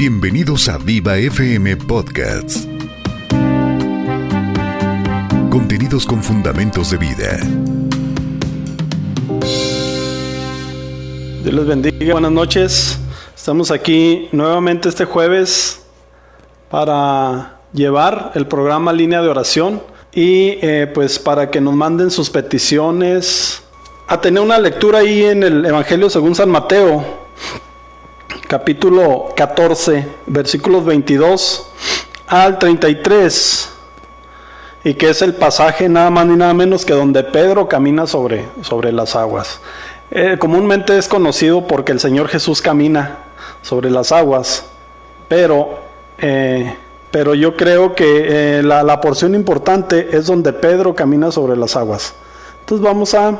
Bienvenidos a Viva FM Podcasts. Contenidos con fundamentos de vida. Dios les bendiga, buenas noches. Estamos aquí nuevamente este jueves para llevar el programa Línea de Oración y eh, pues para que nos manden sus peticiones. A tener una lectura ahí en el Evangelio según San Mateo, capítulo 14, versículos 22 al 33, y que es el pasaje nada más ni nada menos que donde Pedro camina sobre, sobre las aguas. Eh, comúnmente es conocido porque el Señor Jesús camina sobre las aguas, pero, eh, pero yo creo que eh, la, la porción importante es donde Pedro camina sobre las aguas. Entonces vamos a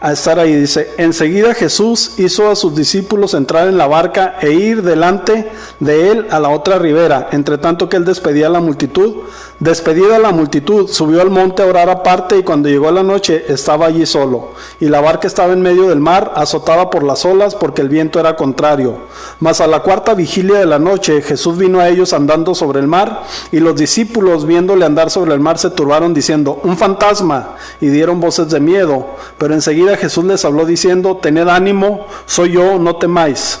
a estar ahí. Dice, enseguida Jesús hizo a sus discípulos entrar en la barca e ir delante de él a la otra ribera, entre tanto que él despedía a la multitud. Despedida la multitud, subió al monte a orar aparte y cuando llegó la noche estaba allí solo. Y la barca estaba en medio del mar, azotada por las olas porque el viento era contrario. Mas a la cuarta vigilia de la noche Jesús vino a ellos andando sobre el mar y los discípulos viéndole andar sobre el mar se turbaron diciendo, un fantasma, y dieron voces de miedo. Pero enseguida Jesús les habló diciendo, tened ánimo, soy yo, no temáis.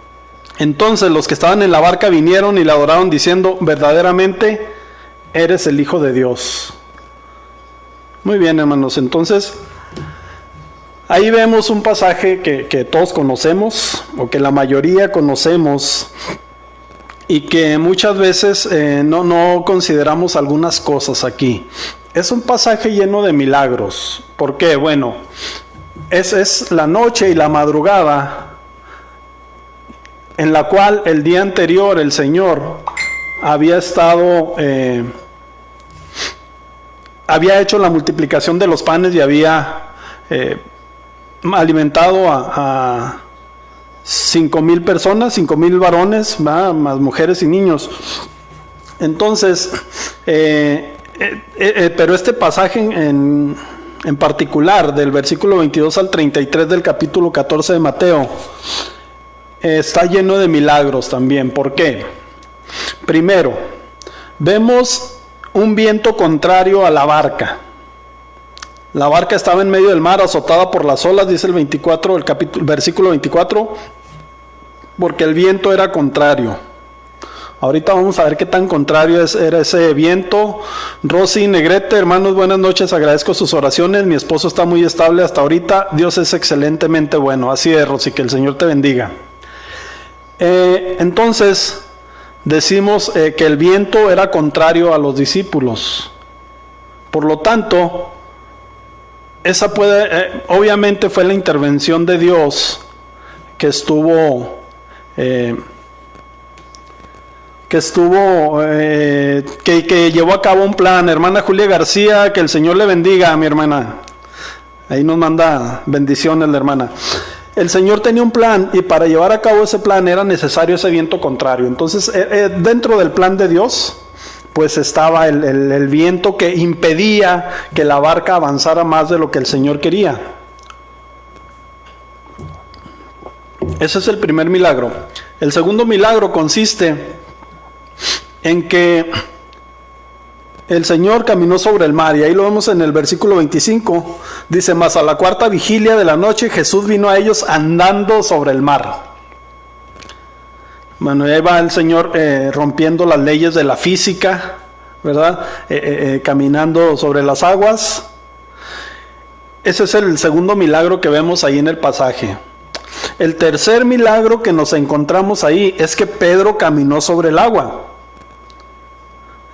Entonces los que estaban en la barca vinieron y le adoraron diciendo, verdaderamente eres el Hijo de Dios. Muy bien, hermanos. Entonces, ahí vemos un pasaje que, todos conocemos, o que la mayoría conocemos, y que muchas veces eh, no, no consideramos algunas cosas aquí. Es un pasaje lleno de milagros. ¿Por qué? Bueno, es, es la noche y la madrugada en la cual el día anterior el Señor había estado, eh, había hecho la multiplicación de los panes y había eh, alimentado a, cinco mil personas, cinco mil varones, más mujeres y niños. Entonces, eh, pero este pasaje en, en particular, del versículo 22 al 33 del capítulo 14 de Mateo, está lleno de milagros también. ¿Por qué? Primero, vemos un viento contrario a la barca. La barca estaba en medio del mar, azotada por las olas, dice el 24, el capítulo, versículo 24, porque el viento era contrario. Ahorita vamos a ver qué tan contrario era ese viento. Rosy Negrete, hermanos, buenas noches. Agradezco sus oraciones. Mi esposo está muy estable hasta ahorita. Dios es excelentemente bueno. Así es, Rosy, que el Señor te bendiga. Eh, entonces, decimos eh, que el viento era contrario a los discípulos. Por lo tanto, esa puede, eh, obviamente fue la intervención de Dios que estuvo, que estuvo, que, que llevó a cabo un plan. Hermana Julia García, que el Señor le bendiga, a mi hermana. Ahí nos manda bendiciones la hermana el Señor tenía un plan y para llevar a cabo ese plan era necesario ese viento contrario. Entonces, eh, eh, dentro del plan de Dios, pues estaba el, viento que impedía que la barca avanzara más de lo que el Señor quería. Ese es el primer milagro. El segundo milagro consiste en que el Señor caminó sobre el mar y ahí lo vemos en el versículo 25. Dice, más a la cuarta vigilia de la noche Jesús vino a ellos andando sobre el mar. Bueno, ahí va el Señor eh, rompiendo las leyes de la física, ¿verdad? Eh, eh, caminando sobre las aguas. Ese es el segundo milagro que vemos ahí en el pasaje. El tercer milagro que nos encontramos ahí es que Pedro caminó sobre el agua.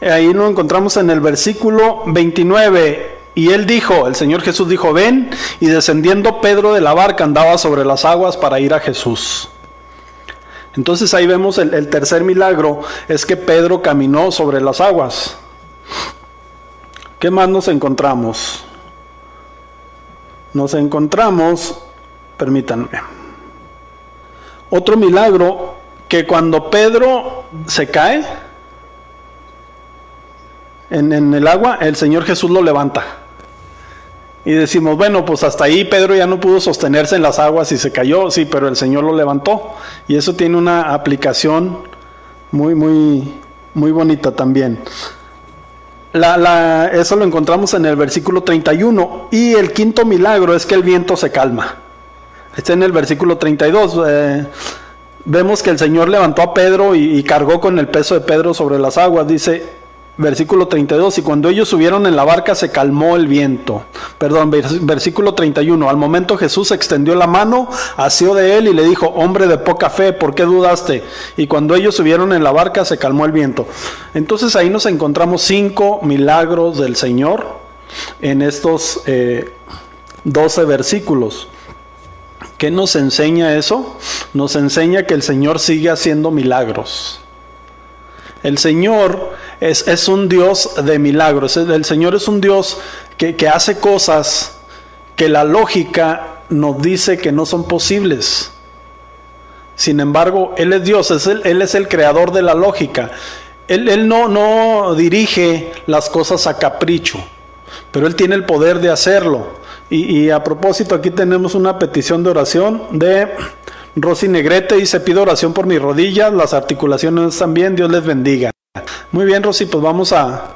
Ahí lo encontramos en el versículo 29. Y él dijo, el Señor Jesús dijo, ven, y descendiendo Pedro de la barca andaba sobre las aguas para ir a Jesús. Entonces ahí vemos el, el tercer milagro, es que Pedro caminó sobre las aguas. ¿Qué más nos encontramos? Nos encontramos, permítanme, otro milagro que cuando Pedro se cae en, el agua, el Señor Jesús lo levanta. Y decimos, bueno, pues hasta ahí Pedro ya no pudo sostenerse en las aguas y se cayó, sí, pero el Señor lo levantó. Y eso tiene una aplicación muy, muy, muy bonita también. eso lo encontramos en el versículo 31. Y el quinto milagro es que el viento se calma. Está en el versículo 32. Eh, vemos que el Señor levantó a Pedro y, cargó con el peso de Pedro sobre las aguas. Dice, versículo 32, y cuando ellos subieron en la barca se calmó el viento. Perdón, versículo 31, al momento Jesús extendió la mano, asió de él y le dijo, hombre de poca fe, ¿por qué dudaste? Y cuando ellos subieron en la barca se calmó el viento. Entonces ahí nos encontramos cinco milagros del Señor en estos eh, 12 versículos. ¿Qué nos enseña eso? Nos enseña que el Señor sigue haciendo milagros. El Señor es, un Dios de milagros. El Señor es un Dios que, hace cosas que la lógica nos dice que no son posibles. Sin embargo, Él es Dios, es Él es el creador de la lógica. Él, él no, no dirige las cosas a capricho, pero Él tiene el poder de hacerlo. Y, a propósito, aquí tenemos una petición de oración de Rosy Negrete. Dice, pido oración por mis rodillas, las articulaciones bien, Dios les bendiga. Muy bien, Rosy, pues vamos a,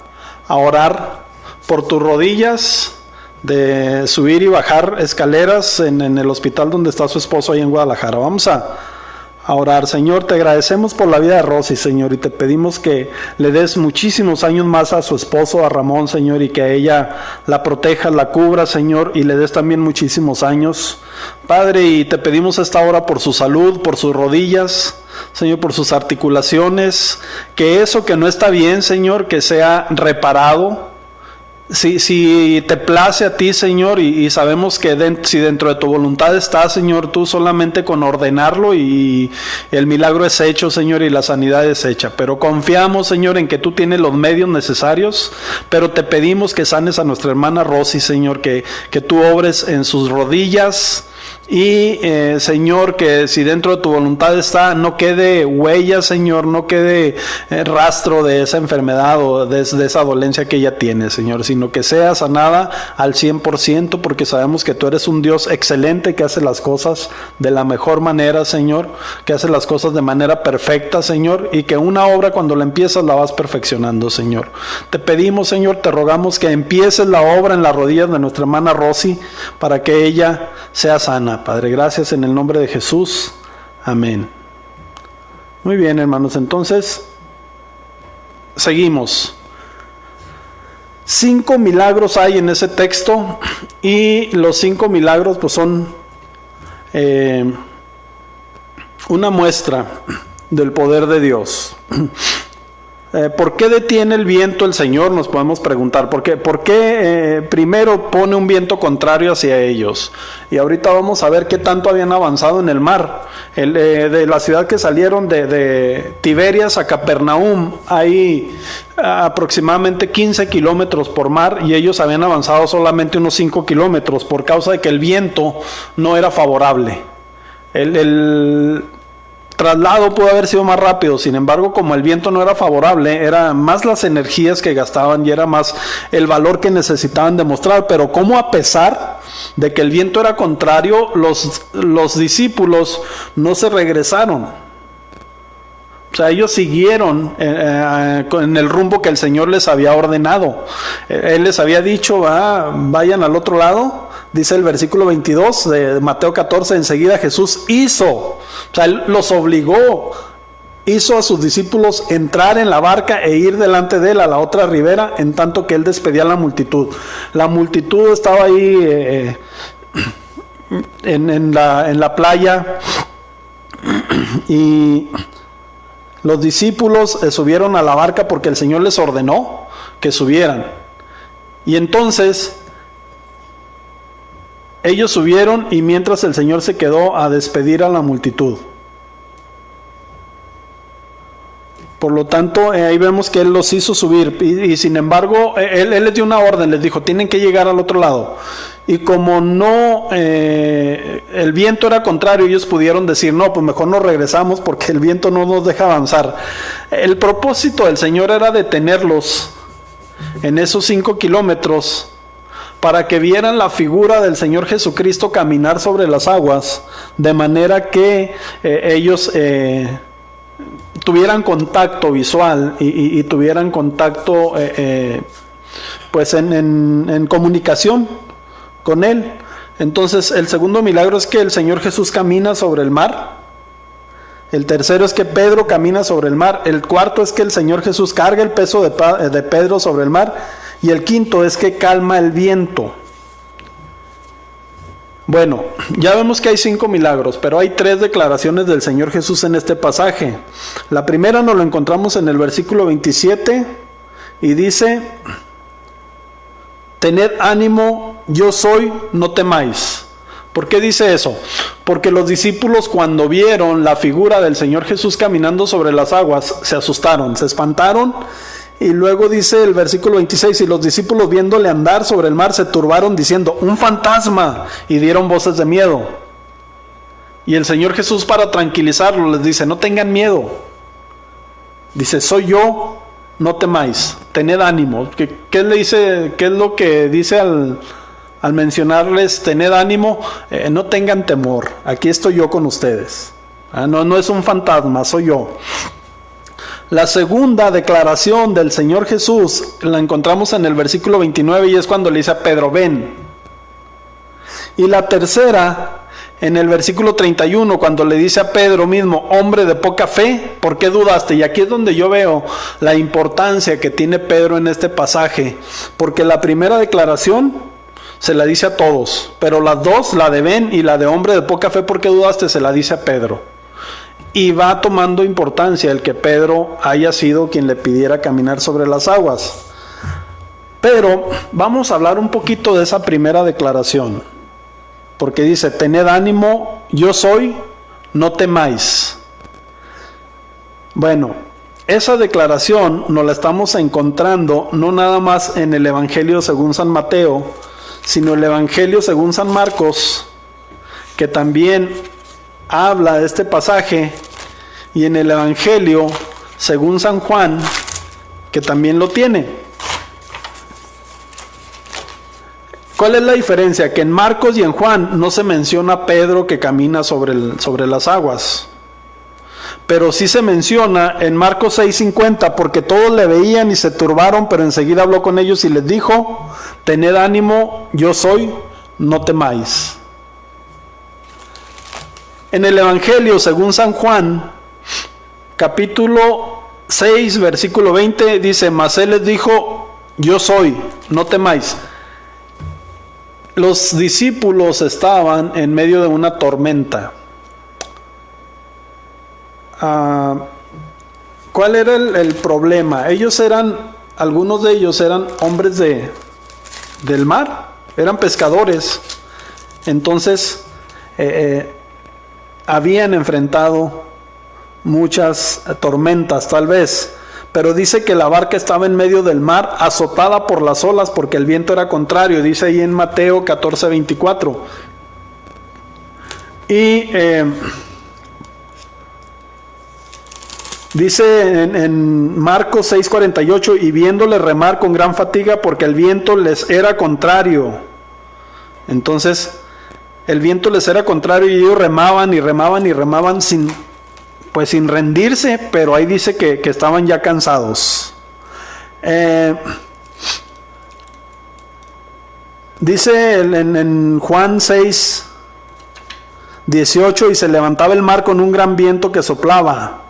a orar por tus rodillas, de subir y bajar escaleras en, en el hospital donde está su esposo ahí en Guadalajara. Vamos a orar. Señor, te agradecemos por la vida de Rosy, Señor, y te pedimos que le des muchísimos años más a su esposo, a Ramón, Señor, y que ella la proteja, la cubra, Señor, y le des también muchísimos años. Padre, y te pedimos esta hora por su salud, por sus rodillas, Señor, por sus articulaciones, que eso que no está bien, Señor, que sea reparado, si, si te place a ti, Señor, y, sabemos que si dentro de tu voluntad está, Señor, tú solamente con ordenarlo y el milagro es hecho, Señor, y la sanidad es hecha. Pero confiamos, Señor, en que tú tienes los medios necesarios, pero te pedimos que sanes a nuestra hermana Rosy, Señor, que, que tú obres en sus rodillas, y eh, Señor, que si dentro de tu voluntad está, no quede huella, Señor, no quede eh, rastro de esa enfermedad o de, esa dolencia que ella tiene, Señor, sino que sea sanada al 100%, porque sabemos que tú eres un Dios excelente que hace las cosas de la mejor manera, Señor, que hace las cosas de manera perfecta, Señor, y que una obra cuando la empiezas la vas perfeccionando, Señor. Te pedimos, Señor, te rogamos que empieces la obra en las rodillas de nuestra hermana Rosy para que ella sea sana. Padre. Gracias en el nombre de Jesús. Amén. Muy bien, hermanos. Entonces, seguimos. Cinco milagros hay en ese texto y los cinco milagros pues son eh, una muestra del poder de Dios. Eh, ¿Por qué detiene el viento el Señor? Nos podemos preguntar. ¿Por qué, ¿Por qué eh, primero pone un viento contrario hacia ellos? Y ahorita vamos a ver qué tanto habían avanzado en el mar. Eh, de la ciudad que salieron de, Tiberias a Capernaum hay aproximadamente 15 kilómetros por mar y ellos habían avanzado solamente unos 5 kilómetros por causa de que el viento no era favorable. el traslado pudo haber sido más rápido, sin embargo, como el viento no era favorable, era más las energías que gastaban y era más el valor que necesitaban demostrar, pero como a pesar de que el viento era contrario, los, los discípulos no se regresaron. O sea, ellos siguieron eh, eh, en el rumbo que el Señor les había ordenado. Eh, él les había dicho, ah, vayan al otro lado, Dice el versículo 22 de Mateo 14, enseguida Jesús hizo, o sea, él los obligó, hizo a sus discípulos entrar en la barca e ir delante de él a la otra ribera, en tanto que él despedía a la multitud. La multitud estaba ahí eh, en, la, playa y los discípulos eh, subieron a la barca porque el Señor les ordenó que subieran. Y entonces ellos subieron y mientras el Señor se quedó a despedir a la multitud. Por lo tanto, eh, ahí vemos que Él los hizo subir y, sin embargo, eh, él, les dio una orden, les dijo, tienen que llegar al otro lado. Y como no, eh, el viento era contrario, ellos pudieron decir, no, pues mejor nos regresamos porque el viento no nos deja avanzar. El propósito del Señor era detenerlos en esos cinco kilómetros para que vieran la figura del Señor Jesucristo caminar sobre las aguas, de manera que ellos tuvieran contacto visual y, tuvieran contacto eh, eh, pues en, comunicación con Él. Entonces el segundo milagro es que el Señor Jesús camina sobre el mar. El tercero es que Pedro camina sobre el mar. El cuarto es que el Señor Jesús carga el peso de Pedro sobre el mar. Y el quinto es que calma el viento. Bueno, ya vemos que hay cinco milagros, pero hay tres declaraciones del Señor Jesús en este pasaje. La primera nos lo encontramos en el versículo 27 y dice, tened ánimo, yo soy, no temáis. ¿Por qué dice eso? Porque los discípulos cuando vieron la figura del Señor Jesús caminando sobre las aguas, se asustaron, se espantaron y luego dice el versículo 26, y los discípulos viéndole andar sobre el mar se turbaron diciendo, un fantasma, y dieron voces de miedo. Y el Señor Jesús para tranquilizarlos les dice, no tengan miedo. Dice, soy yo, no temáis, tened ánimo. ¿Qué, es lo que dice al, mencionarles, tened ánimo? Eh, no tengan temor, aquí estoy yo con ustedes. Ah, no, no es un fantasma, soy yo. La segunda declaración del Señor Jesús la encontramos en el versículo 29 y es cuando le dice a Pedro, ven. Y la tercera, en el versículo 31, cuando le dice a Pedro mismo, hombre de poca fe, ¿por qué dudaste? Y aquí es donde yo veo la importancia que tiene Pedro en este pasaje, porque la primera declaración se la dice a todos, pero las dos, la de ven y la de hombre de poca fe, ¿por qué dudaste? Se la dice a Pedro y va tomando importancia el que Pedro haya sido quien le pidiera caminar sobre las aguas. Pero vamos a hablar un poquito de esa primera declaración, porque dice, tened ánimo, yo soy, no temáis. Bueno, esa declaración nos la estamos encontrando no nada más en el Evangelio según San Mateo, sino el Evangelio según San Marcos, que también habla de este pasaje y en el Evangelio, según San Juan, que también lo tiene. ¿Cuál es la diferencia? Que en Marcos y en Juan no se menciona a Pedro que camina sobre, sobre las aguas. Pero sí se menciona en Marcos 6:50 porque todos le veían y se turbaron, pero enseguida habló con ellos y les dijo, tened ánimo, yo soy, no temáis. En el Evangelio, según San Juan, capítulo 6, versículo 20, dice, mas él les dijo, yo soy, no temáis. Los discípulos estaban en medio de una tormenta. Ah, ¿Cuál era el, problema? Ellos eran, algunos de ellos eran hombres de, del mar, eran pescadores. Entonces, eh, eh, habían enfrentado muchas tormentas tal vez, pero dice que la barca estaba en medio del mar, azotada por las olas porque el viento era contrario, dice ahí en Mateo 14, 24. Y eh, dice en, en Marcos 6, 48, y viéndole remar con gran fatiga porque el viento les era contrario. Entonces, el viento les era contrario y ellos remaban y remaban y remaban sin, pues sin rendirse, pero ahí dice que, estaban ya cansados. Eh, dice en, en, Juan 6, 18, y se levantaba el mar con un gran viento que soplaba.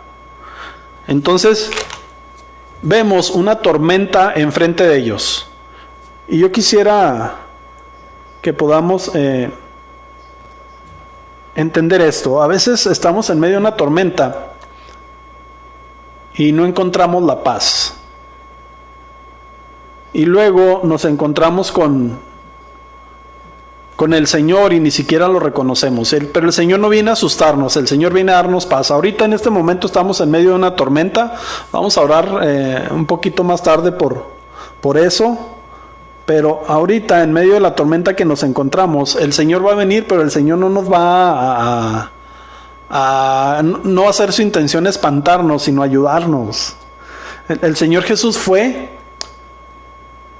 Entonces, vemos una tormenta enfrente de ellos. Y yo quisiera que podamos eh, entender esto. A veces estamos en medio de una tormenta y no encontramos la paz. Y luego nos encontramos con con el Señor y ni siquiera lo reconocemos. pero el Señor no viene a asustarnos, el Señor viene a darnos paz. Ahorita en este momento estamos en medio de una tormenta. Vamos a orar eh, un poquito más tarde por, por eso. Pero ahorita en medio de la tormenta que nos encontramos, el Señor va a venir, pero el Señor no nos va a, no ser su intención espantarnos, sino ayudarnos. el Señor Jesús fue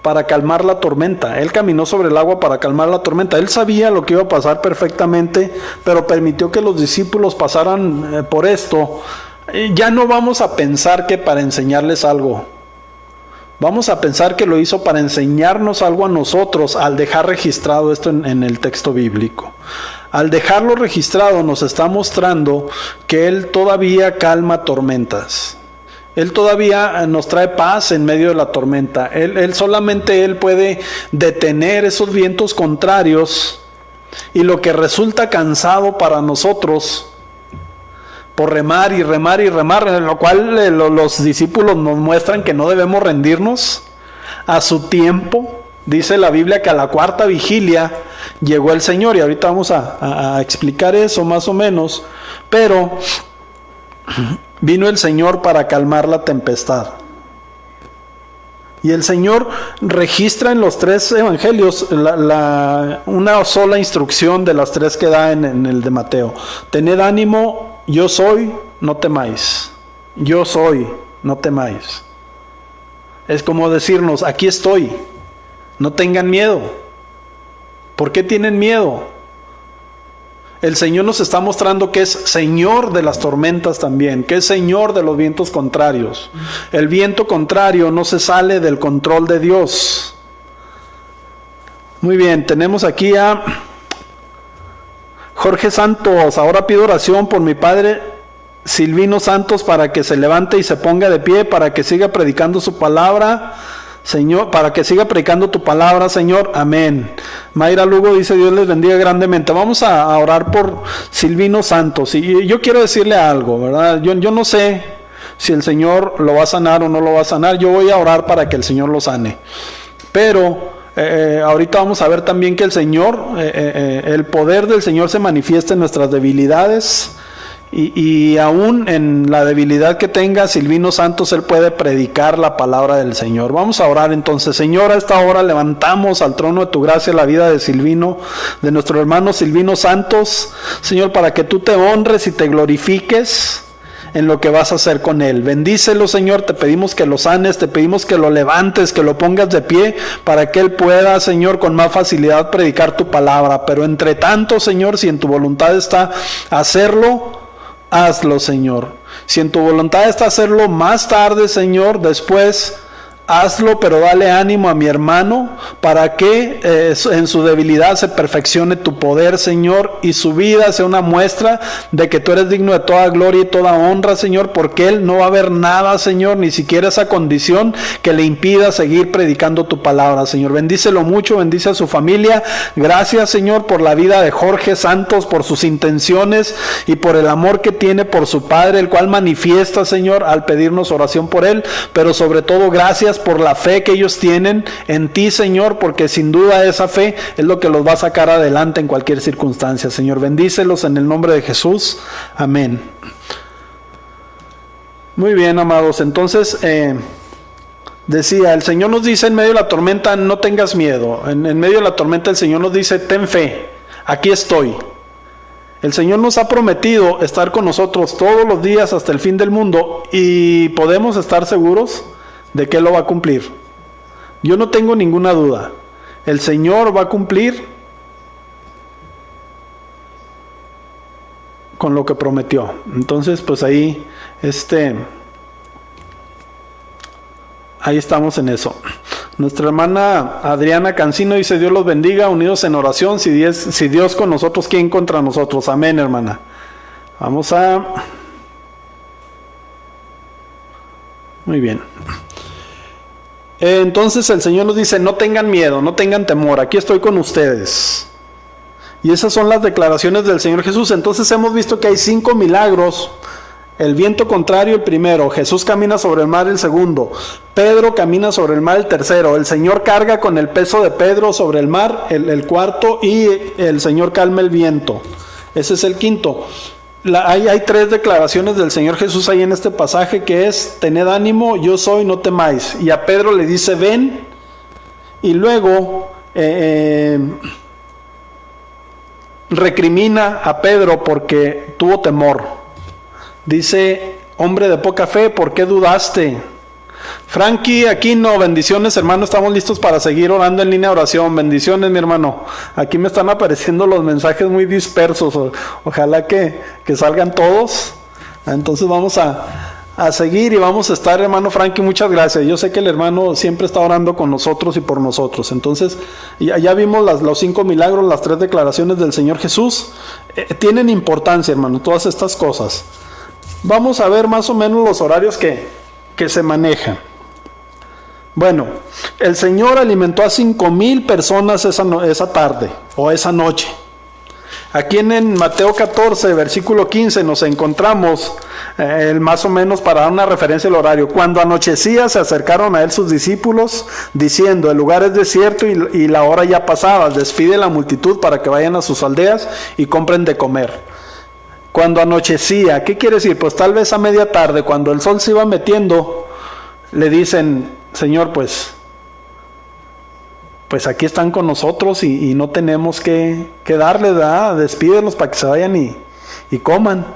para calmar la tormenta. Él caminó sobre el agua para calmar la tormenta. Él sabía lo que iba a pasar perfectamente, pero permitió que los discípulos pasaran eh, por esto. Ya no vamos a pensar que para enseñarles algo. Vamos a pensar que lo hizo para enseñarnos algo a nosotros al dejar registrado esto en, el texto bíblico. Al dejarlo registrado nos está mostrando que Él todavía calma tormentas. Él todavía eh, nos trae paz en medio de la tormenta. Él, solamente Él puede detener esos vientos contrarios y lo que resulta cansado para nosotros por remar y remar y remar, en lo cual eh, los discípulos nos muestran que no debemos rendirnos a su tiempo. Dice la Biblia que a la cuarta vigilia llegó el Señor y ahorita vamos a explicar eso más o menos, pero Vino el Señor para calmar la tempestad. Y el Señor registra en los tres evangelios una sola instrucción de las tres que da en, el de Mateo. Tened ánimo, yo soy, no temáis. Yo soy, no temáis. Es como decirnos, aquí estoy, no tengan miedo. ¿Por qué tienen miedo? el Señor nos está mostrando que es Señor de las tormentas también, que es Señor de los vientos contrarios. El viento contrario no se sale del control de Dios. Muy bien, tenemos aquí a Jorge Santos. Ahora pido oración por mi padre Silvino Santos para que se levante y se ponga de pie, para que siga predicando su palabra Señor, para que siga predicando tu palabra, Señor. Amén. Mayra Lugo dice, Dios les bendiga grandemente. Vamos a, orar por Silvino Santos. Y yo quiero decirle algo, ¿verdad? Yo, yo no sé si el Señor lo va a sanar o no lo va a sanar. Yo voy a orar para que el Señor lo sane. Pero eh, eh, ahorita vamos a ver también que el Señor, eh, el poder del Señor se manifiesta en nuestras debilidades y, aún en la debilidad que tenga Silvino Santos, él puede predicar la palabra del Señor. Vamos a orar entonces. Señor, a esta hora levantamos al trono de tu gracia la vida de Silvino, de nuestro hermano Silvino Santos. Señor, para que tú te honres y te glorifiques en lo que vas a hacer con él. Bendícelo, Señor, te pedimos que lo sanes, te pedimos que lo levantes, que lo pongas de pie, para que él pueda, Señor, con más facilidad predicar tu palabra. Pero entre tanto, Señor, si en tu voluntad está hacerlo, hazlo, Señor. Si en tu voluntad está hacerlo más tarde, Señor, después hazlo, pero dale ánimo a mi hermano para que eh, en su debilidad se perfeccione tu poder, Señor, y su vida sea una muestra de que tú eres digno de toda gloria y toda honra, Señor, porque él no va a ver nada, Señor, ni siquiera esa condición que le impida seguir predicando tu palabra, Señor. Bendícelo mucho, bendice a su familia. Gracias, Señor, por la vida de Jorge Santos, por sus intenciones y por el amor que tiene por su padre, el cual manifiesta, Señor, al pedirnos oración por él, pero sobre todo gracias por la fe que ellos tienen en ti, Señor, porque sin duda esa fe es lo que los va a sacar adelante en cualquier circunstancia. Señor, bendícelos en el nombre de Jesús. Amén. Muy bien, amados. Entonces, eh, decía, el Señor nos dice en medio de la tormenta, no tengas miedo. En, en medio de la tormenta el Señor nos dice, ten fe, aquí estoy. El Señor nos ha prometido estar con nosotros todos los días hasta el fin del mundo y podemos estar seguros de que lo va a cumplir. Yo no tengo ninguna duda. El Señor va a cumplir con lo que prometió. Entonces, pues ahí, este, ahí estamos en eso. Nuestra hermana Adriana Cancino dice, Dios los bendiga, unidos en oración, si Dios, si Dios con nosotros, ¿quién contra nosotros? Amén, hermana. Vamos a... Muy bien. Entonces el Señor nos dice, no tengan miedo, no tengan temor, aquí estoy con ustedes. Y esas son las declaraciones del Señor Jesús. Entonces hemos visto que hay cinco milagros El viento contrario el primero, Jesús camina sobre el mar el segundo, Pedro camina sobre el mar el tercero, el Señor carga con el peso de Pedro sobre el mar el, cuarto y el Señor calma el viento. Ese es el quinto. Hay, tres declaraciones del Señor Jesús ahí en este pasaje que es, tened ánimo, yo soy, no temáis. Y a Pedro le dice, ven. Y luego eh, eh, recrimina a Pedro porque tuvo temor. Dice, hombre de poca fe, ¿por qué dudaste? Frankie, aquí no, bendiciones hermano, estamos listos para seguir orando en línea de oración, bendiciones mi hermano. Aquí me están apareciendo los mensajes muy dispersos, ojalá que, salgan todos. Entonces vamos a, seguir y vamos a estar, hermano Frankie, muchas gracias. Yo sé que el hermano siempre está orando con nosotros y por nosotros. Entonces, ya, vimos las, los cinco milagros, las tres declaraciones del Señor Jesús. Eh, tienen importancia, hermano, todas estas cosas. Vamos a ver más o menos los horarios que, que se manejan. Bueno, el Señor alimentó a cinco mil personas esa, esa tarde o esa noche. Aquí en, Mateo 14, versículo 15, nos encontramos eh, más o menos para dar una referencia al horario. Cuando anochecía se acercaron a él sus discípulos diciendo, el lugar es desierto y, y la hora ya pasada, despide la multitud para que vayan a sus aldeas y compren de comer cuando anochecía. ¿Qué quiere decir? Pues tal vez a media tarde, cuando el sol se iba metiendo, le dicen, Señor, pues, pues aquí están con nosotros y, no tenemos que, que darles, ¿verdad? Despídelos para que se vayan y, coman.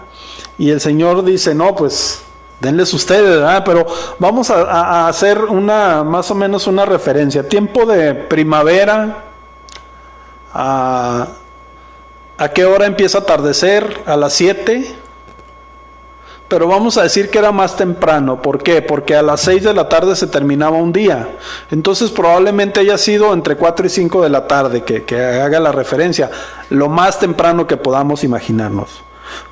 Y el Señor dice, no, pues denles ustedes, ¿verdad? Pero vamos a, hacer una, más o menos una referencia. Tiempo de primavera, a ¿A qué hora empieza a atardecer? A las 7. Pero vamos a decir que era más temprano. ¿Por qué? Porque a las 6 de la tarde se terminaba un día. Entonces probablemente haya sido entre 4 y 5 de la tarde que, haga la referencia. Lo más temprano que podamos imaginarnos.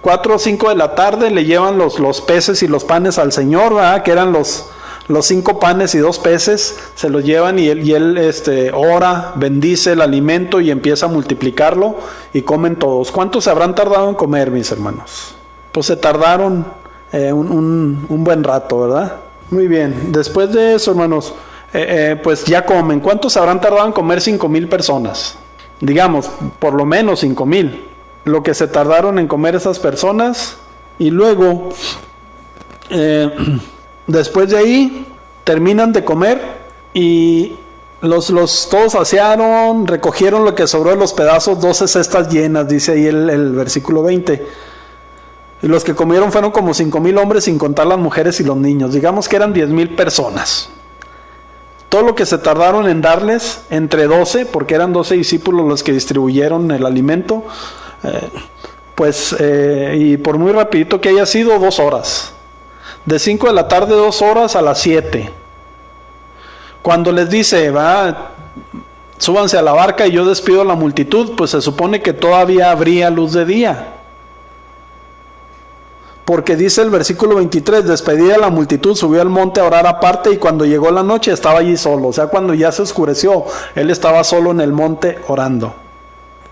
4 o 5 de la tarde le llevan los, los peces y los panes al Señor, ¿verdad? Que eran los, los cinco panes y dos peces se los llevan y él, y él este, ora, bendice el alimento y empieza a multiplicarlo y comen todos. ¿Cuántos se habrán tardado en comer, mis hermanos? Pues se tardaron eh, un, buen rato, ¿verdad? Muy bien. Después de eso, hermanos, eh, eh, pues ya comen. ¿Cuántos habrán tardado en comer cinco mil personas? Digamos, por lo menos cinco mil. Lo que se tardaron en comer esas personas y luego... Después de ahí terminan de comer y los, los todos saciaron, recogieron lo que sobró de los pedazos, 12 cestas llenas, dice ahí el, versículo 20. Y los que comieron fueron como cinco mil hombres sin contar las mujeres y los niños. Digamos que eran diez mil personas. Todo lo que se tardaron en darles, entre 12, porque eran 12 discípulos los que distribuyeron el alimento, eh, pues, eh, y por muy rapidito que haya sido, dos horas de 5 de la tarde, dos horas a las 7. Cuando les dice, va, súbanse a la barca y yo despido a la multitud, pues se supone que todavía habría luz de día. Porque dice el versículo 23, despedida la multitud, subió al monte a orar aparte y cuando llegó la noche estaba allí solo. O sea, cuando ya se oscureció, él estaba solo en el monte orando.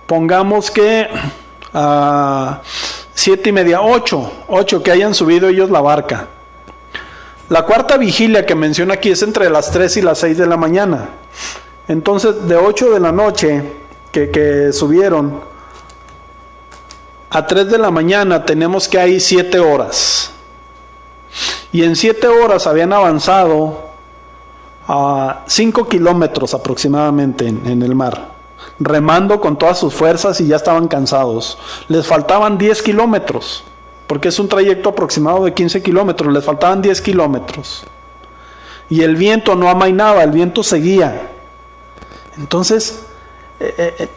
Pongamos que a siete y media, ocho, ocho que hayan subido ellos la barca. La cuarta vigilia que menciona aquí es entre las 3 y las 6 de la mañana. Entonces, de 8 de la noche que, subieron a 3 de la mañana, tenemos que hay 7 horas. Y en 7 horas habían avanzado a 5 kilómetros aproximadamente en el mar, remando con todas sus fuerzas y ya estaban cansados. Les faltaban 10 kilómetros porque es un trayecto aproximado de 15 kilómetros, les faltaban 10 kilómetros. Y el viento no amainaba, el viento seguía. Entonces, eh, eh, eh,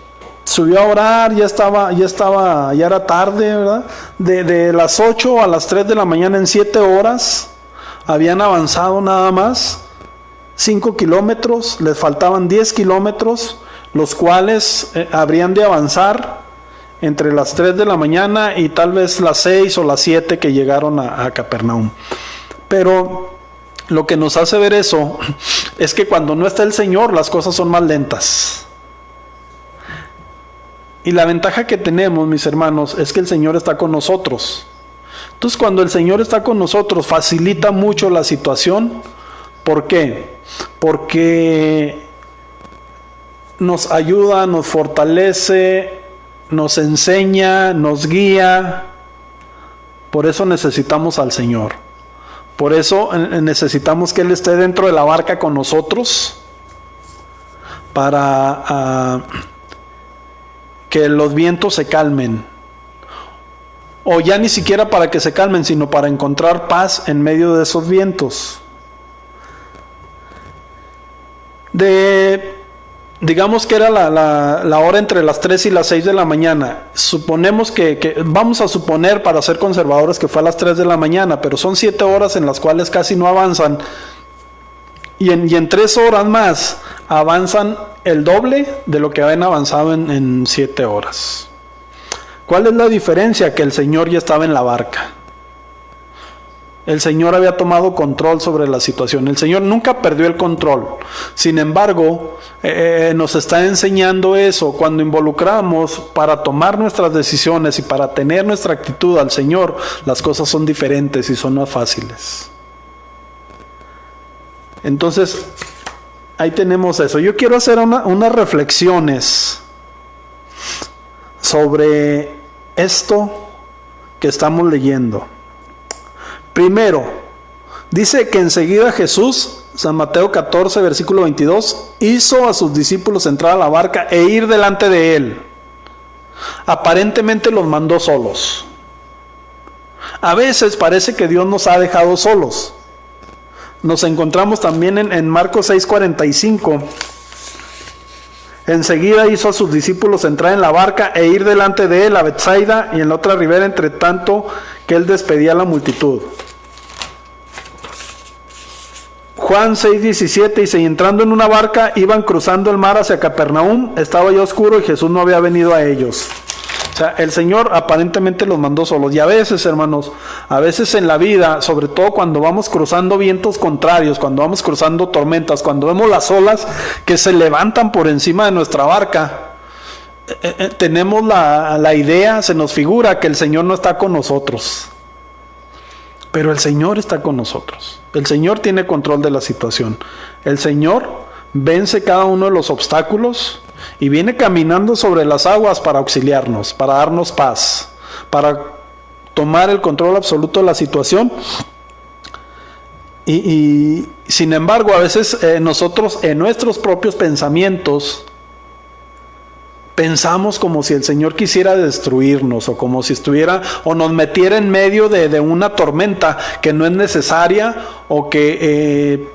subió a orar, ya estaba, ya estaba, ya era tarde, ¿verdad? De, las 8 a las 3 de la mañana en 7 horas, habían avanzado nada más 5 kilómetros, les faltaban 10 kilómetros, los cuales habrían de avanzar entre las 3 de la mañana y tal vez las 6 o las 7 que llegaron a, Capernaum. Pero lo que nos hace ver eso es que cuando no está el Señor las cosas son más lentas. Y la ventaja que tenemos, mis hermanos, es que el Señor está con nosotros. Entonces cuando el Señor está con nosotros facilita mucho la situación. ¿Por qué? Porque nos ayuda, nos fortalece, nos enseña, nos guía. Por eso necesitamos al Señor. Por eso eh, necesitamos que Él esté dentro de la barca con nosotros para ah, que los vientos se calmen. O ya ni siquiera para que se calmen, sino para encontrar paz en medio de esos vientos. De digamos que era la, hora entre las 3 y las 6 de la mañana. Suponemos que, vamos a suponer para ser conservadores que fue a las 3 de la mañana, pero son 7 horas en las cuales casi no avanzan. Y en, y en 3 horas más avanzan el doble de lo que habían avanzado en 7 horas. ¿Cuál es la diferencia? Que el Señor ya estaba en la barca. El Señor había tomado control sobre la situación. El Señor nunca perdió el control. Sin embargo, eh, nos está enseñando eso. Cuando involucramos para tomar nuestras decisiones y para tener nuestra actitud al Señor, las cosas son diferentes y son más fáciles. Entonces, ahí tenemos eso. Yo quiero hacer unas reflexiones sobre esto que estamos leyendo. Primero, dice que enseguida Jesús, San Mateo 14, versículo 22, hizo a sus discípulos entrar a la barca e ir delante de él. Aparentemente los mandó solos. A veces parece que Dios nos ha dejado solos. Nos encontramos también en, en Marcos 6:45. Enseguida hizo a sus discípulos entrar en la barca e ir delante de él a Bethsaida y en la otra ribera, entre tanto que él despedía a la multitud. Juan 6:17 dice, y entrando en una barca iban cruzando el mar hacia Capernaum, estaba ya oscuro y Jesús no había venido a ellos. O sea, el Señor aparentemente los mandó solos. Y a veces, hermanos, a veces en la vida, sobre todo cuando vamos cruzando vientos contrarios, cuando vamos cruzando tormentas, cuando vemos las olas que se levantan por encima de nuestra barca, eh, eh, tenemos la, la idea, se nos figura que el Señor no está con nosotros. Pero el Señor está con nosotros. El Señor tiene control de la situación. El Señor vence cada uno de los obstáculos y viene caminando sobre las aguas para auxiliarnos, para darnos paz, para tomar el control absoluto de la situación. Y, sin embargo, a veces eh, nosotros en nuestros propios pensamientos pensamos como si el Señor quisiera destruirnos o como si estuviera o nos metiera en medio de, una tormenta que no es necesaria o que eh,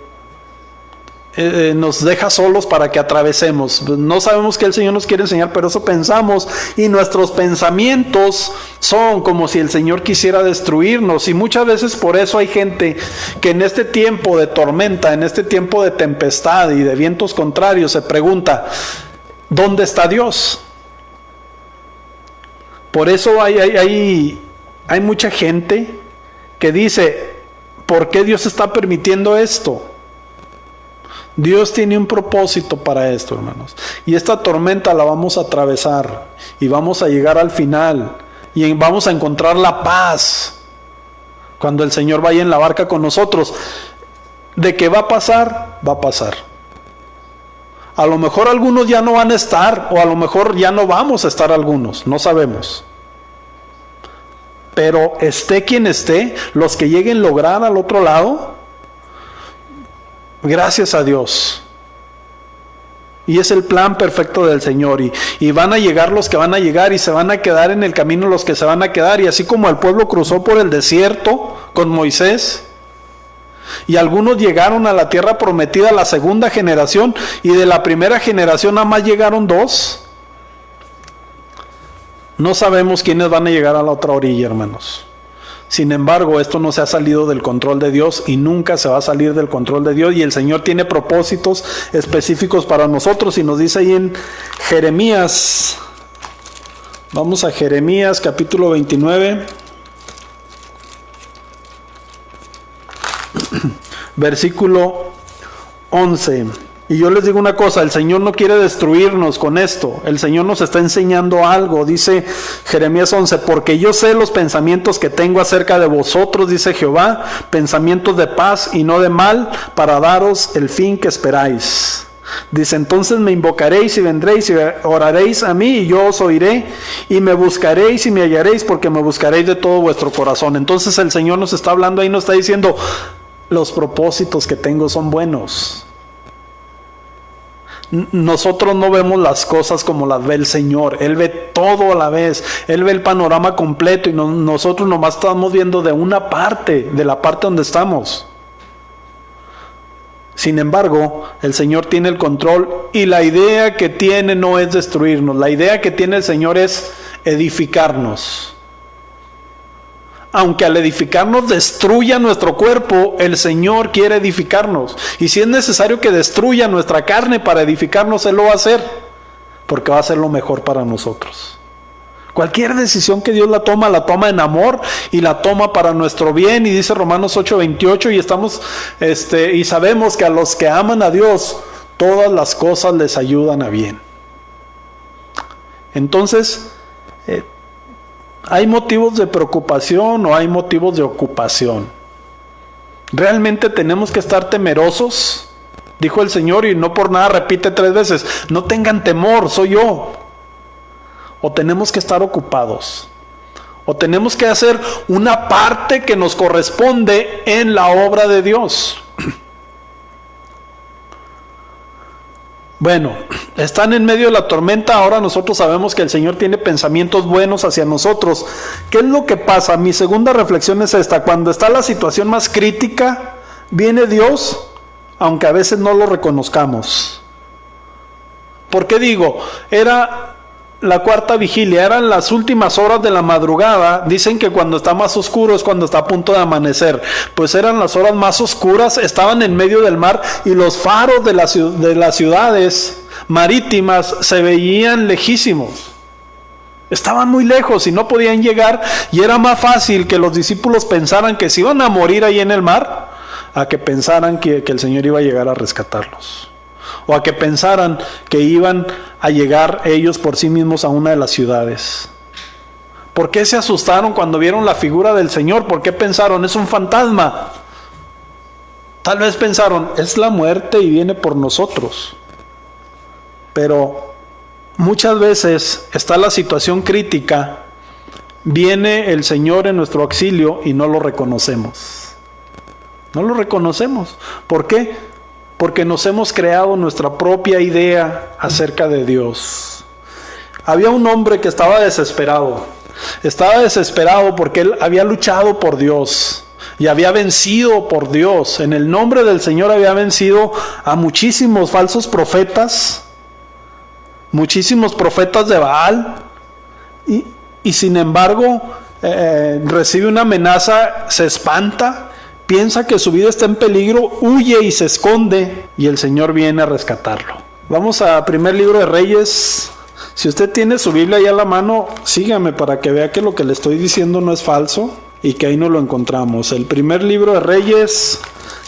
eh, nos deja solos para que atravesemos. No sabemos qué el Señor nos quiere enseñar, pero eso pensamos y nuestros pensamientos son como si el Señor quisiera destruirnos y muchas veces por eso hay gente que en este tiempo de tormenta, en este tiempo de tempestad y de vientos contrarios se pregunta, ¿Dónde está Dios? Por eso hay, hay, hay, mucha gente que dice, ¿por qué Dios está permitiendo esto? Dios tiene un propósito para esto, hermanos. Y esta tormenta la vamos a atravesar y vamos a llegar al final y vamos a encontrar la paz cuando el Señor vaya en la barca con nosotros. ¿De qué va a pasar? Va a pasar. A lo mejor algunos ya no van a estar o a lo mejor ya no vamos a estar algunos, no sabemos. Pero esté quien esté, los que lleguen a lograr al otro lado, gracias a Dios. Y es el plan perfecto del Señor. Y, y, van a llegar los que van a llegar y se van a quedar en el camino los que se van a quedar. Y así como el pueblo cruzó por el desierto con Moisés, y algunos llegaron a la tierra prometida la segunda generación y de la primera generación nada más llegaron dos. No sabemos quiénes van a llegar a la otra orilla, hermanos. Sin embargo, esto no se ha salido del control de Dios y nunca se va a salir del control de Dios. Y el Señor tiene propósitos específicos para nosotros. Y nos dice ahí en Jeremías, vamos a Jeremías capítulo 29. Versículo 11. Y yo les digo una cosa, el Señor no quiere destruirnos con esto, el Señor nos está enseñando algo, dice Jeremías 11, porque yo sé los pensamientos que tengo acerca de vosotros, dice Jehová, pensamientos de paz y no de mal, para daros el fin que esperáis. Dice, entonces me invocaréis y vendréis y oraréis a mí y yo os oiré y me buscaréis y me hallaréis porque me buscaréis de todo vuestro corazón. Entonces el Señor nos está hablando ahí, nos está diciendo, los propósitos que tengo son buenos nosotros no vemos las cosas como las ve el Señor. Él ve todo a la vez. Él ve el panorama completo y nosotros nomás estamos viendo de una parte, de la parte donde estamos. Sin embargo, el Señor tiene el control y la idea que tiene no es destruirnos. La idea que tiene el Señor es edificarnos aunque al edificarnos destruya nuestro cuerpo, el Señor quiere edificarnos. Y si es necesario que destruya nuestra carne para edificarnos, Él lo va a hacer, porque va a ser lo mejor para nosotros. Cualquier decisión que Dios la toma, la toma en amor y la toma para nuestro bien. Y dice Romanos 8:28, y estamos, este, y sabemos que a los que aman a Dios, todas las cosas les ayudan a bien. Entonces, eh, ¿Hay motivos de preocupación o hay motivos de ocupación? ¿Realmente tenemos que estar temerosos? Dijo el Señor y no por nada repite tres veces, no tengan temor, soy yo. O tenemos que estar ocupados. O tenemos que hacer una parte que nos corresponde en la obra de Dios. Bueno, están en medio de la tormenta, ahora nosotros sabemos que el Señor tiene pensamientos buenos hacia nosotros. ¿Qué es lo que pasa? Mi segunda reflexión es esta, cuando está la situación más crítica, viene Dios, aunque a veces no lo reconozcamos. ¿Por qué digo? Era la cuarta vigilia, eran las últimas horas de la madrugada. Dicen que cuando está más oscuro es cuando está a punto de amanecer. Pues eran las horas más oscuras, estaban en medio del mar y los faros de, de las ciudades marítimas se veían lejísimos. Estaban muy lejos y no podían llegar y era más fácil que los discípulos pensaran que se iban a morir ahí en el mar a que pensaran que, que el Señor iba a llegar a rescatarlos o a que pensaran que iban a llegar ellos por sí mismos a una de las ciudades. ¿Por qué se asustaron cuando vieron la figura del Señor? ¿Por qué pensaron, es un fantasma? Tal vez pensaron, es la muerte y viene por nosotros. Pero muchas veces está la situación crítica, viene el Señor en nuestro auxilio y no lo reconocemos. No lo reconocemos. ¿Por qué? Porque nos hemos creado nuestra propia idea acerca de Dios. Había un hombre que estaba desesperado. Estaba desesperado porque él había luchado por Dios y había vencido por Dios. En el nombre del Señor había vencido a muchísimos falsos profetas, muchísimos profetas de Baal. Y, sin embargo eh, recibe una amenaza, se espanta piensa que su vida está en peligro, huye y se esconde y el Señor viene a rescatarlo. Vamos a primer libro de Reyes. Si usted tiene su Biblia ahí a la mano, sígame para que vea que lo que le estoy diciendo no es falso y que ahí no lo encontramos. El primer libro de Reyes,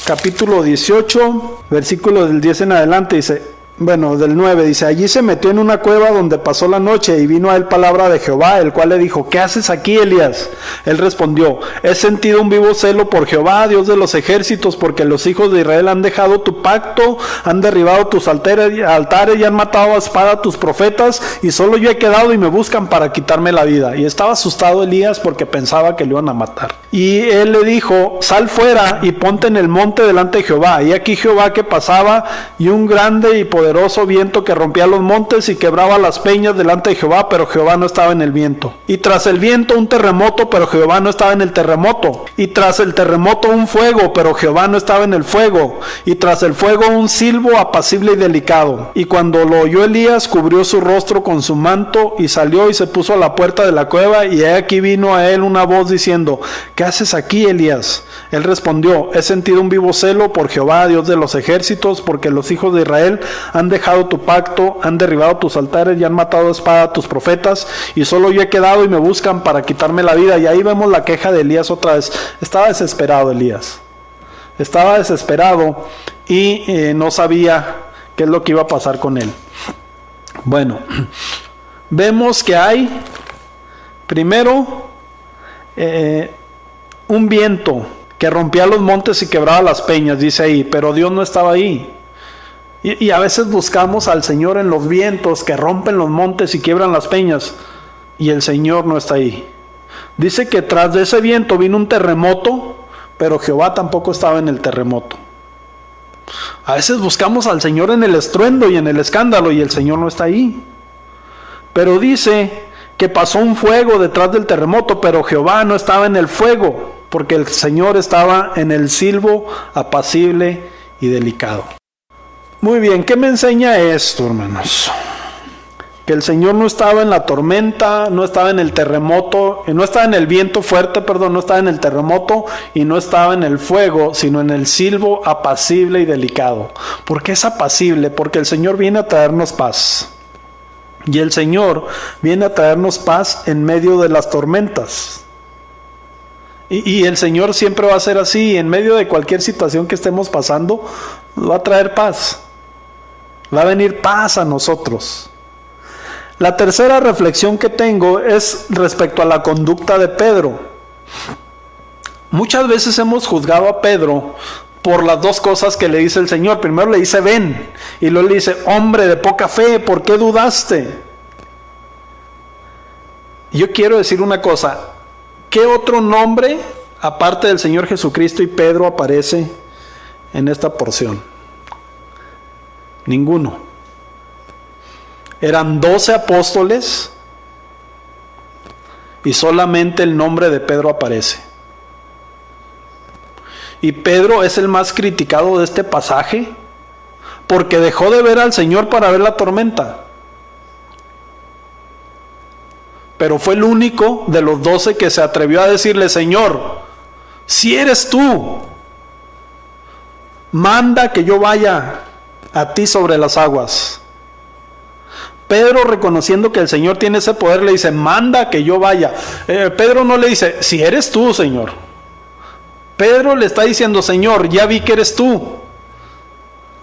capítulo 18, versículo del 10 en adelante, dice, bueno, del 9 dice, allí se metió en una cueva donde pasó la noche y vino a él palabra de Jehová, el cual le dijo, ¿qué haces aquí, Elías? Él respondió, he sentido un vivo celo por Jehová, Dios de los ejércitos, porque los hijos de Israel han dejado tu pacto, han derribado tus altares, y han matado a espada a tus profetas, y solo yo he quedado y me buscan para quitarme la vida. Y estaba asustado Elías porque pensaba que le iban a matar. Y él le dijo, sal fuera y ponte en el monte delante de Jehová. Y aquí Jehová que pasaba y un grande y poderoso viento que rompía los montes y quebraba las peñas delante de Jehová, pero Jehová no estaba en el viento. Y tras el viento un terremoto, pero Jehová no estaba en el terremoto. Y tras el terremoto un fuego, pero Jehová no estaba en el fuego. Y tras el fuego un silbo apacible y delicado. Y cuando lo oyó Elías, cubrió su rostro con su manto y salió y se puso a la puerta de la cueva. Y aquí vino a él una voz diciendo, ¿qué haces aquí, Elías? Él respondió, he sentido un vivo celo por Jehová, Dios de los ejércitos, porque los hijos de Israel han dejado tu pacto, han derribado tus altares y han matado a espada a tus profetas, y solo yo he quedado y me buscan para quitarme la vida. Y ahí vemos la queja de Elías otra vez. Estaba desesperado Elías. Estaba desesperado y eh, no sabía qué es lo que iba a pasar con él. Bueno, vemos que hay primero eh, un viento que rompía los montes y quebraba las peñas, dice ahí, pero Dios no estaba ahí. Y, a veces buscamos al Señor en los vientos que rompen los montes y quiebran las peñas, y el Señor no está ahí. Dice que tras de ese viento vino un terremoto, pero Jehová tampoco estaba en el terremoto. A veces buscamos al Señor en el estruendo y en el escándalo y el Señor no está ahí. Pero dice que pasó un fuego detrás del terremoto, pero Jehová no estaba en el fuego, porque el Señor estaba en el silbo apacible y delicado. Muy bien, ¿qué me enseña esto, hermanos? Que el Señor no estaba en la tormenta, no estaba en el terremoto, no estaba en el viento fuerte, perdón, no estaba en el terremoto y no estaba en el fuego, sino en el silbo apacible y delicado. ¿Por qué es apacible? Porque el Señor viene a traernos paz. Y el Señor viene a traernos paz en medio de las tormentas. Y, y, el Señor siempre va a ser así, en medio de cualquier situación que estemos pasando, va a traer paz. Va a venir paz a nosotros. La tercera reflexión que tengo es respecto a la conducta de Pedro. Muchas veces hemos juzgado a Pedro por las dos cosas que le dice el Señor. Primero le dice, ven, y luego le dice, hombre de poca fe, ¿por qué dudaste? Yo quiero decir una cosa, ¿qué otro nombre, aparte del Señor Jesucristo y Pedro, aparece en esta porción? Ninguno. Eran doce apóstoles y solamente el nombre de Pedro aparece. Y Pedro es el más criticado de este pasaje porque dejó de ver al Señor para ver la tormenta. Pero fue el único de los doce que se atrevió a decirle, Señor, si eres tú, manda que yo vaya a ti sobre las aguas. Pedro reconociendo que el Señor tiene ese poder le dice, manda que yo vaya. Eh, Pedro no le dice, si eres tú, Señor. Pedro le está diciendo, Señor, ya vi que eres tú.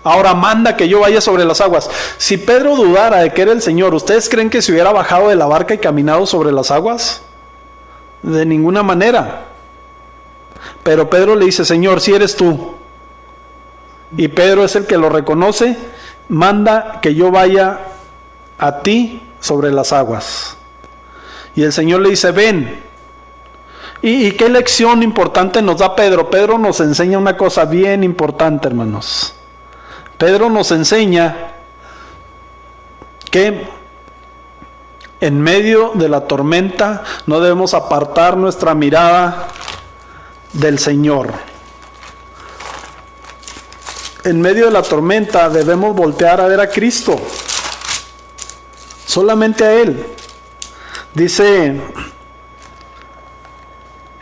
Ahora manda que yo vaya sobre las aguas. Si Pedro dudara de que era el Señor, ¿ustedes creen que se hubiera bajado de la barca y caminado sobre las aguas? De ninguna manera. Pero Pedro le dice, Señor, si eres tú. Y Pedro es el que lo reconoce, manda que yo vaya a ti sobre las aguas. Y el Señor le dice, ven. ¿Y, ¿Y, qué lección importante nos da Pedro? Pedro nos enseña una cosa bien importante, hermanos. Pedro nos enseña que en medio de la tormenta no debemos apartar nuestra mirada del Señor. En medio de la tormenta debemos voltear a ver a Cristo solamente a Él. Dice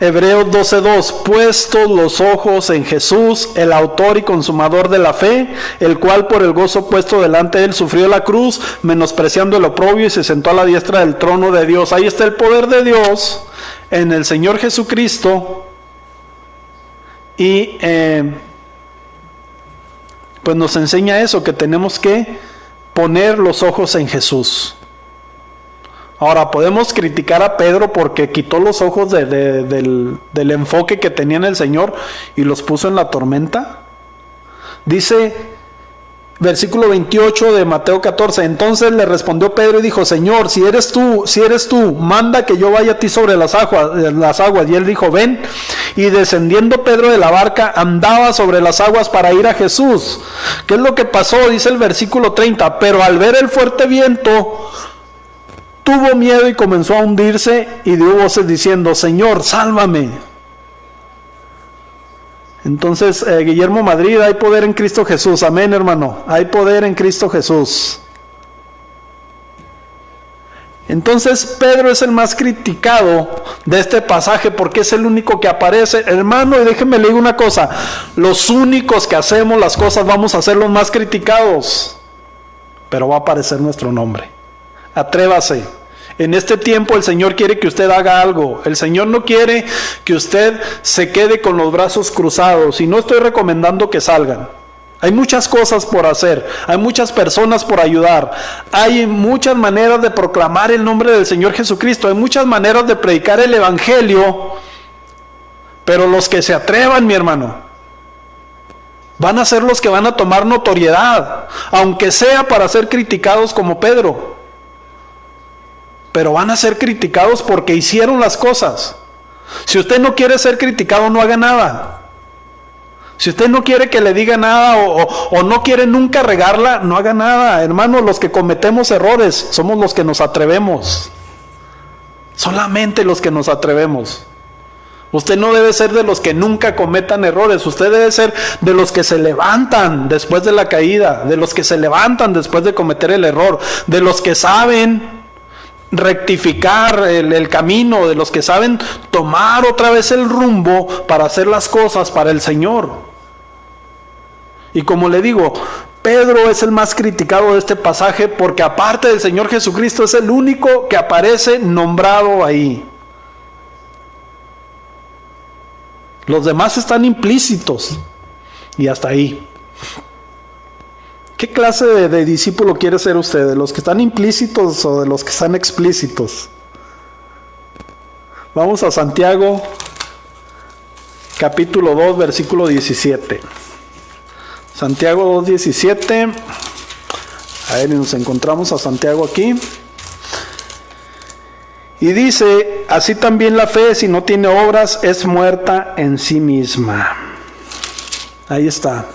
Hebreos 12:2, puestos los ojos en Jesús, el autor y consumador de la fe, el cual por el gozo puesto delante de él sufrió la cruz, menospreciando el oprobio y se sentó a la diestra del trono de Dios. Ahí está el poder de Dios en el Señor Jesucristo. Y eh, pues nos enseña eso, que tenemos que poner los ojos en Jesús. Ahora, podemos criticar a Pedro porque quitó los ojos de, de, del, del enfoque que tenía en el Señor y los puso en la tormenta. Dice versículo 28 de Mateo 14. Entonces le respondió Pedro y dijo, Señor, si eres tú, si eres tú, manda que yo vaya a ti sobre las aguas, las aguas. Y él dijo, ven. Y descendiendo Pedro de la barca, andaba sobre las aguas para ir a Jesús. ¿Qué es lo que pasó? Dice el versículo 30. Pero al ver el fuerte viento, tuvo miedo y comenzó a hundirse y dio voces diciendo, Señor, sálvame. Entonces, eh, Guillermo Madrid, hay poder en Cristo Jesús. Amén, hermano. Hay poder en Cristo Jesús. Entonces Pedro es el más criticado de este pasaje porque es el único que aparece. Hermano, y déjenme leer una cosa. Los únicos que hacemos las cosas vamos a ser los más criticados. Pero va a aparecer nuestro nombre. Atrévase. En este tiempo el Señor quiere que usted haga algo. El Señor no quiere que usted se quede con los brazos cruzados. Y no estoy recomendando que salgan. Hay muchas cosas por hacer, hay muchas personas por ayudar, hay muchas maneras de proclamar el nombre del Señor Jesucristo, hay muchas maneras de predicar el Evangelio, pero los que se atrevan, mi hermano, van a ser los que van a tomar notoriedad, aunque sea para ser criticados como Pedro, pero van a ser criticados porque hicieron las cosas. Si usted no quiere ser criticado, no haga nada. Si usted no quiere que le diga nada o, no quiere nunca regarla, no haga nada. Hermanos, los que cometemos errores somos los que nos atrevemos. Solamente los que nos atrevemos. Usted no debe ser de los que nunca cometan errores. Usted debe ser de los que se levantan después de la caída, de los que se levantan después de cometer el error, de los que saben rectificar el, camino, de los que saben tomar otra vez el rumbo para hacer las cosas para el Señor. Y como le digo, Pedro es el más criticado de este pasaje porque aparte del Señor Jesucristo es el único que aparece nombrado ahí. Los demás están implícitos y hasta ahí. ¿Qué clase de, discípulo quiere ser usted? ¿De los que están implícitos o de los que están explícitos? Vamos a Santiago capítulo 2 versículo 17. Santiago 2.17. A ver, nos encontramos a Santiago aquí. Y dice, así también la fe, si no tiene obras, es muerta en sí misma. Ahí está.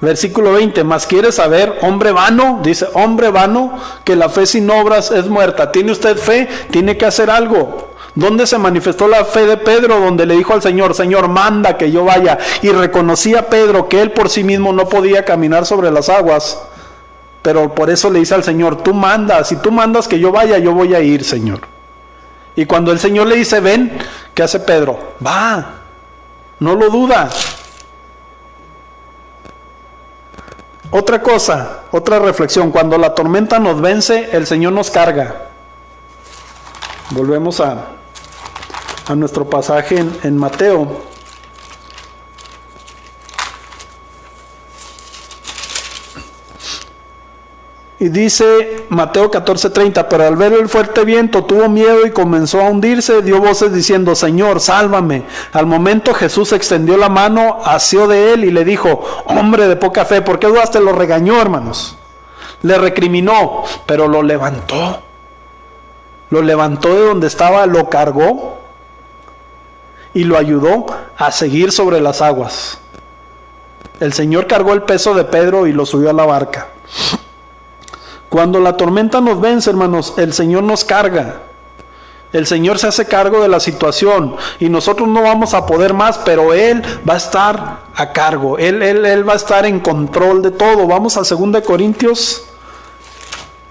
Versículo 20, más quiere saber, hombre vano, dice, hombre vano, que la fe sin obras es muerta. ¿Tiene usted fe? Tiene que hacer algo. ¿Dónde se manifestó la fe de Pedro? Donde le dijo al Señor, Señor, manda que yo vaya. Y reconocía Pedro que él por sí mismo no podía caminar sobre las aguas. Pero por eso le dice al Señor, tú mandas, si tú mandas que yo vaya, yo voy a ir, Señor. Y cuando el Señor le dice, ven, ¿qué hace Pedro? Va, no lo duda. Otra cosa, otra reflexión, cuando la tormenta nos vence, el Señor nos carga. Volvemos a, a nuestro pasaje en, Mateo. Y dice Mateo 14:30, pero al ver el fuerte viento tuvo miedo y comenzó a hundirse, dio voces diciendo, Señor, sálvame. Al momento Jesús extendió la mano, asió de él y le dijo, hombre de poca fe, ¿por qué dudaste? Lo regañó, hermanos. Le recriminó, pero lo levantó. Lo levantó de donde estaba, lo cargó y lo ayudó a seguir sobre las aguas. El Señor cargó el peso de Pedro y lo subió a la barca. Cuando la tormenta nos vence, hermanos, el Señor nos carga. El Señor se hace cargo de la situación y nosotros no vamos a poder más, pero Él va a estar a cargo. Él, él, él va a estar en control de todo. Vamos a 2 Corintios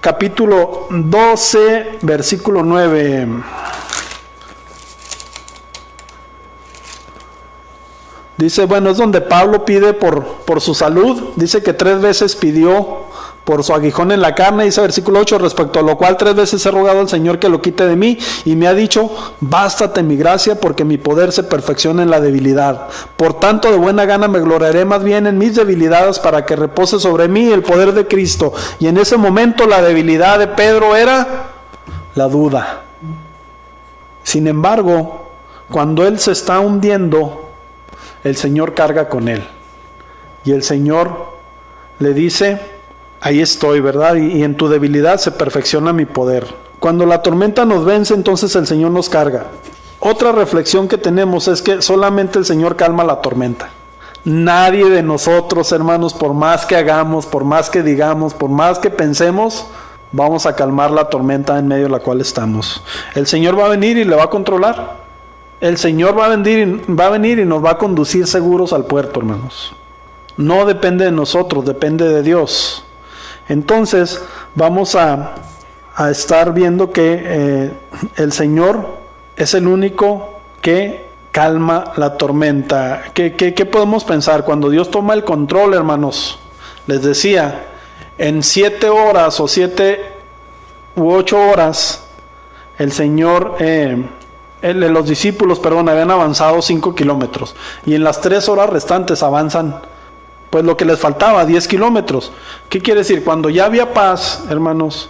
capítulo 12, versículo 9. Dice, bueno, es donde Pablo pide por, por su salud. Dice que tres veces pidió por su aguijón en la carne, dice versículo 8, respecto a lo cual tres veces he rogado al Señor que lo quite de mí y me ha dicho, bástate mi gracia porque mi poder se perfecciona en la debilidad. Por tanto, de buena gana me gloriaré más bien en mis debilidades para que repose sobre mí el poder de Cristo. Y en ese momento la debilidad de Pedro era la duda. Sin embargo, cuando él se está hundiendo, el Señor carga con él. Y el Señor le dice, ahí estoy, ¿verdad? Y, en tu debilidad se perfecciona mi poder. Cuando la tormenta nos vence, entonces el Señor nos carga. Otra reflexión que tenemos es que solamente el Señor calma la tormenta. Nadie de nosotros, hermanos, por más que hagamos, por más que digamos, por más que pensemos, vamos a calmar la tormenta en medio de la cual estamos. El Señor va a venir y le va a controlar. El Señor va a, venir, va a venir y nos va a conducir seguros al puerto, hermanos. No depende de nosotros, depende de Dios. Entonces vamos a, estar viendo que eh, el Señor es el único que calma la tormenta. ¿Qué, qué podemos pensar? Cuando Dios toma el control, hermanos, les decía, en siete horas o siete u ocho horas, el Señor... Eh, los discípulos, perdón, habían avanzado 5 kilómetros y en las 3 horas restantes avanzan pues lo que les faltaba, 10 kilómetros. ¿Qué quiere decir? Cuando ya había paz, hermanos,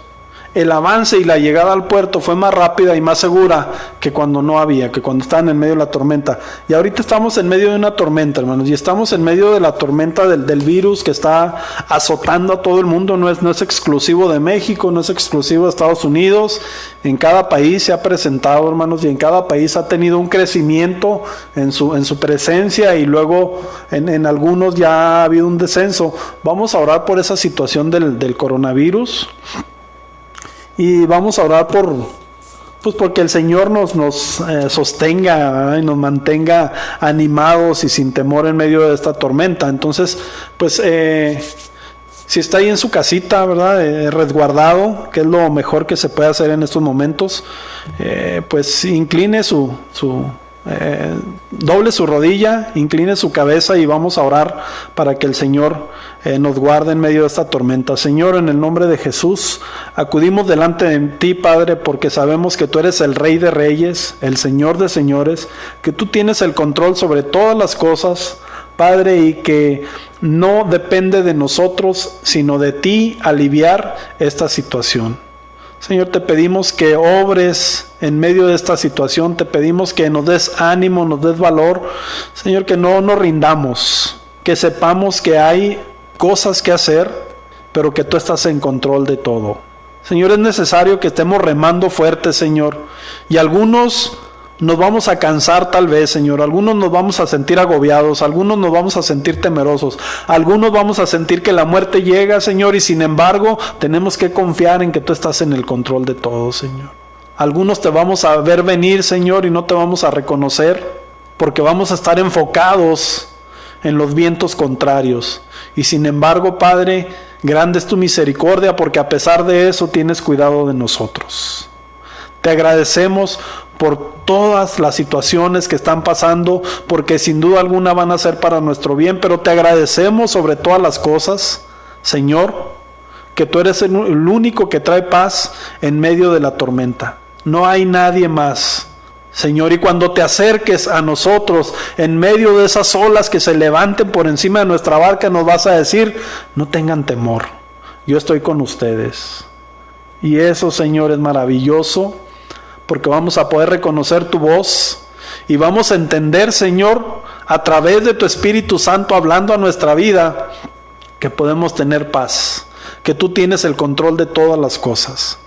el avance y la llegada al puerto fue más rápida y más segura que cuando no había, que cuando estaban en medio de la tormenta. Y ahorita estamos en medio de una tormenta, hermanos, y estamos en medio de la tormenta del, virus que está azotando a todo el mundo, no es, no es exclusivo de México, no es exclusivo de Estados Unidos, en cada país se ha presentado, hermanos, y en cada país ha tenido un crecimiento en su, en su presencia y luego en, en algunos ya ha habido un descenso. Vamos a orar por esa situación del, del coronavirus. Y vamos a orar por, pues porque el Señor nos, nos eh, sostenga y nos mantenga animados y sin temor en medio de esta tormenta. Entonces, pues eh, si está ahí en su casita, ¿verdad? Eh, resguardado, que es lo mejor que se puede hacer en estos momentos, pues incline su, su eh, doble su rodilla, incline su cabeza y vamos a orar para que el Señor eh, nos guarde en medio de esta tormenta. Señor, en el nombre de Jesús, acudimos delante de ti, Padre, porque sabemos que tú eres el Rey de Reyes, el Señor de Señores, que tú tienes el control sobre todas las cosas, Padre, y que no depende de nosotros, sino de ti aliviar esta situación. Señor, te pedimos que obres en medio de esta situación, te pedimos que nos des ánimo, nos des valor. Señor, que no nos rindamos, que sepamos que hay cosas que hacer, pero que tú estás en control de todo. Señor, es necesario que estemos remando fuerte, Señor. Y algunos nos vamos a cansar tal vez, Señor. Algunos nos vamos a sentir agobiados, algunos nos vamos a sentir temerosos, algunos vamos a sentir que la muerte llega, Señor, y sin embargo tenemos que confiar en que tú estás en el control de todo, Señor. Algunos te vamos a ver venir, Señor, y no te vamos a reconocer, porque vamos a estar enfocados en los vientos contrarios. Y sin embargo, Padre, grande es tu misericordia, porque a pesar de eso tienes cuidado de nosotros. Te agradecemos por todas las situaciones que están pasando, porque sin duda alguna van a ser para nuestro bien, pero te agradecemos sobre todas las cosas, Señor, que tú eres el único que trae paz en medio de la tormenta. No hay nadie más. Señor, y cuando te acerques a nosotros en medio de esas olas que se levanten por encima de nuestra barca, nos vas a decir, no tengan temor, yo estoy con ustedes. Y eso, Señor, es maravilloso porque vamos a poder reconocer tu voz y vamos a entender, Señor, a través de tu Espíritu Santo hablando a nuestra vida, que podemos tener paz, que tú tienes el control de todas las cosas,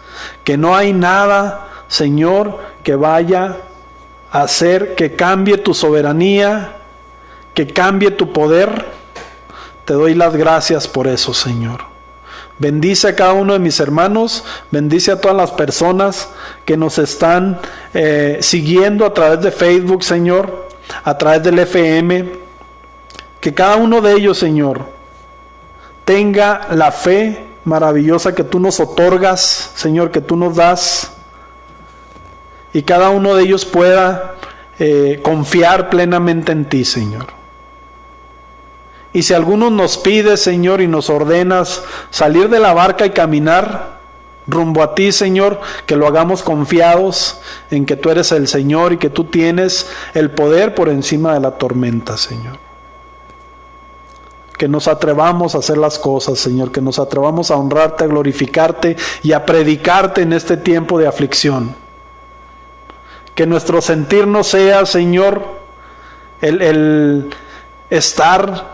que no hay nada, Señor, que vaya a hacer que cambie tu soberanía, que cambie tu poder. Te doy las gracias por eso, Señor. Bendice a cada uno de mis hermanos, bendice a todas las personas que nos están eh, siguiendo a través de Facebook, Señor, a través del FM. Que cada uno de ellos, Señor, tenga la fe maravillosa que tú nos otorgas, Señor, que tú nos das. Y cada uno de ellos pueda eh, confiar plenamente en ti, Señor. Y si alguno nos pide, Señor, y nos ordenas salir de la barca y caminar rumbo a ti, Señor, que lo hagamos confiados en que tú eres el Señor y que tú tienes el poder por encima de la tormenta, Señor. Que nos atrevamos a hacer las cosas, Señor, que nos atrevamos a honrarte, a glorificarte y a predicarte en este tiempo de aflicción. Que nuestro sentir no sea, Señor, el, el estar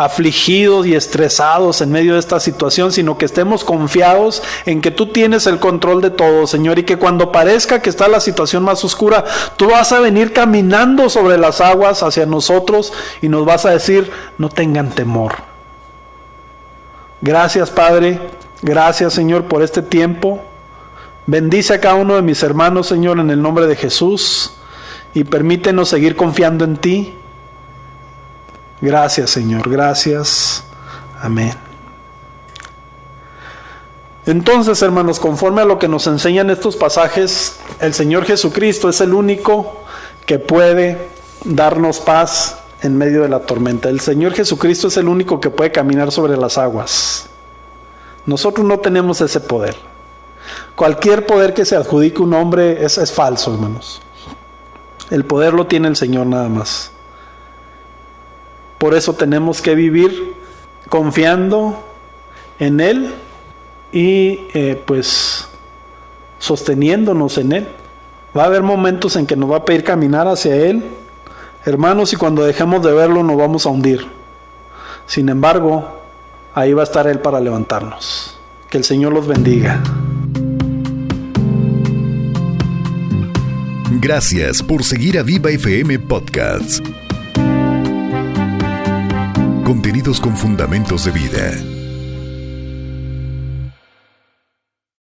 afligidos y estresados en medio de esta situación, sino que estemos confiados en que tú tienes el control de todo, Señor, y que cuando parezca que está la situación más oscura, tú vas a venir caminando sobre las aguas hacia nosotros y nos vas a decir, no tengan temor. Gracias, Padre. Gracias, Señor, por este tiempo. Bendice a cada uno de mis hermanos, Señor, en el nombre de Jesús, y permítenos seguir confiando en ti Gracias Señor, gracias. Amén. Entonces, hermanos, conforme a lo que nos enseñan estos pasajes, el Señor Jesucristo es el único que puede darnos paz en medio de la tormenta. El Señor Jesucristo es el único que puede caminar sobre las aguas. Nosotros no tenemos ese poder. Cualquier poder que se adjudique un hombre es, es falso, hermanos. El poder lo tiene el Señor nada más. Por eso tenemos que vivir confiando en Él y eh, pues sosteniéndonos en Él. Va a haber momentos en que nos va a pedir caminar hacia Él, hermanos, y cuando dejemos de verlo nos vamos a hundir. Sin embargo, ahí va a estar Él para levantarnos. Que el Señor los bendiga. Gracias por seguir a Viva FM Podcasts. Contenidos con fundamentos de vida.